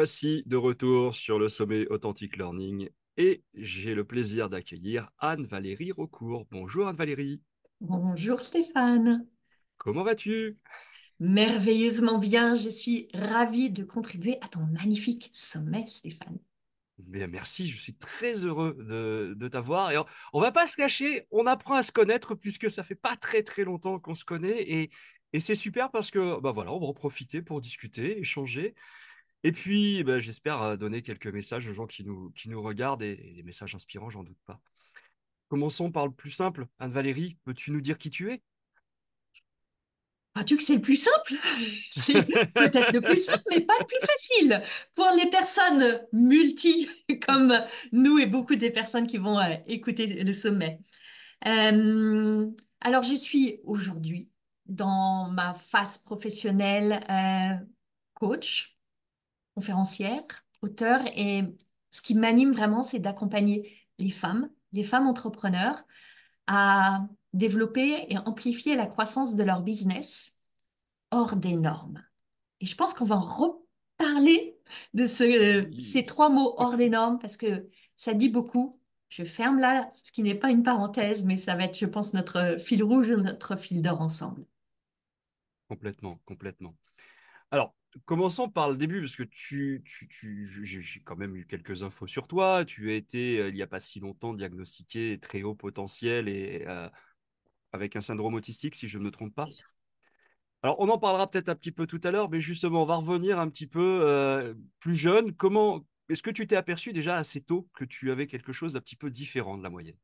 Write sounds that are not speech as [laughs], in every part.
voici de retour sur le sommet Authentic Learning et j'ai le plaisir d'accueillir Anne-Valérie Recourt. Bonjour Anne-Valérie. Bonjour Stéphane. Comment vas-tu? Merveilleusement bien. Je suis ravie de contribuer à ton magnifique sommet, Stéphane. Bien, merci, je suis très heureux de, de t'avoir. Et on, on, va pas se cacher, on apprend à se connaître puisque ça fait pas très très longtemps qu'on se connaît et, et c'est super parce que bah voilà, on va en profiter pour discuter, échanger. Et puis, bah, j'espère euh, donner quelques messages aux gens qui nous, qui nous regardent et, des messages inspirants, j'en doute pas. Commençons par le plus simple. Anne-Valérie, peux-tu nous dire qui tu es? Crois-tu que c'est le plus simple? [laughs] C'est peut-être le plus simple, mais pas le plus facile. Pour les personnes multi, [laughs] comme nous et beaucoup des personnes qui vont euh, écouter le sommet. Euh, alors, je suis aujourd'hui dans ma phase professionnelle coach, conférencière, auteur, et ce qui m'anime vraiment, c'est d'accompagner les femmes, les femmes entrepreneurs, à développer et amplifier la croissance de leur business hors des normes. Et je pense qu'on va reparler de ce, ces trois mots hors des normes parce que ça dit beaucoup. Je ferme là ce qui n'est pas une parenthèse, mais ça va être, je pense, notre fil rouge, notre fil d'or ensemble. Complètement, complètement. Alors, commençons par le début, parce que tu, tu, tu j'ai quand même eu quelques infos sur toi. Tu as été, il n'y a pas si longtemps, diagnostiqué très haut potentiel et euh, avec un syndrome autistique, si je ne me trompe pas. Alors, on en parlera peut-être un petit peu tout à l'heure, mais justement, on va revenir un petit peu euh, plus jeune. Comment est-ce que tu t'es aperçu déjà assez tôt que tu avais quelque chose d'un petit peu différent de la moyenne?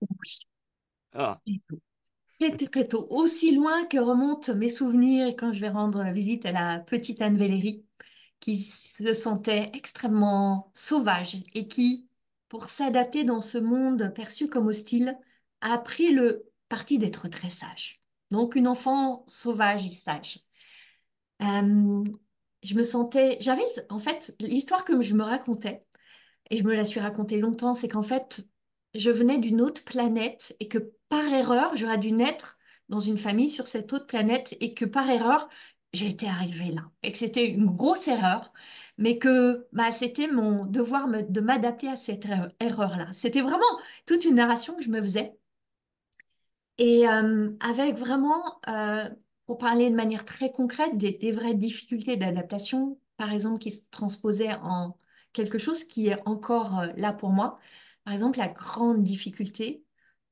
Oui. Ah. Très, très tôt. Aussi loin que remontent mes souvenirs quand je vais rendre visite à la petite Anne Valérie, qui se sentait extrêmement sauvage et qui, pour s'adapter dans ce monde perçu comme hostile, a pris le parti d'être très sage. Donc, une enfant sauvage et sage. Euh, je me sentais. J'avais, en fait, l'histoire que je me racontais, et je me la suis racontée longtemps, c'est qu'en fait, je venais d'une autre planète et que par erreur, j'aurais dû naître dans une famille sur cette autre planète et que par erreur, j'étais arrivée là. Et que c'était une grosse erreur, mais que bah, c'était mon devoir de m'adapter à cette erreur-là. C'était vraiment toute une narration que je me faisais. Et euh, avec vraiment, euh, pour parler de manière très concrète, des, des vraies difficultés d'adaptation, par exemple, qui se transposaient en quelque chose qui est encore euh, là pour moi. Par exemple, la grande difficulté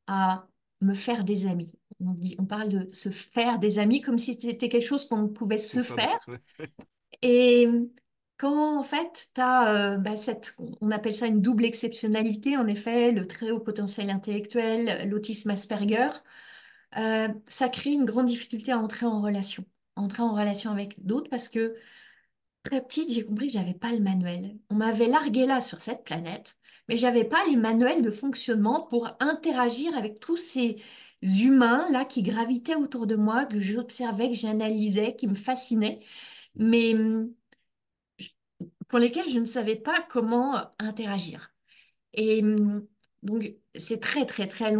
à me faire des amis. On, dit, on parle de se faire des amis comme si c'était quelque chose qu'on pouvait se faire. [laughs] Et quand en fait, tu as euh, bah, cette, on appelle ça une double exceptionnalité, en effet, le très haut potentiel intellectuel, l'autisme Asperger, euh, ça crée une grande difficulté à entrer en relation, entrer en relation avec d'autres parce que très petite, j'ai compris que j'avais pas le manuel. On m'avait largué là sur cette planète, mais j'avais pas les manuels de fonctionnement pour interagir avec tous ces humains là qui gravitaient autour de moi, que j'observais, que j'analysais, qui me fascinaient, mais pour lesquels je ne savais pas comment interagir. Et donc, c'est très, très, très long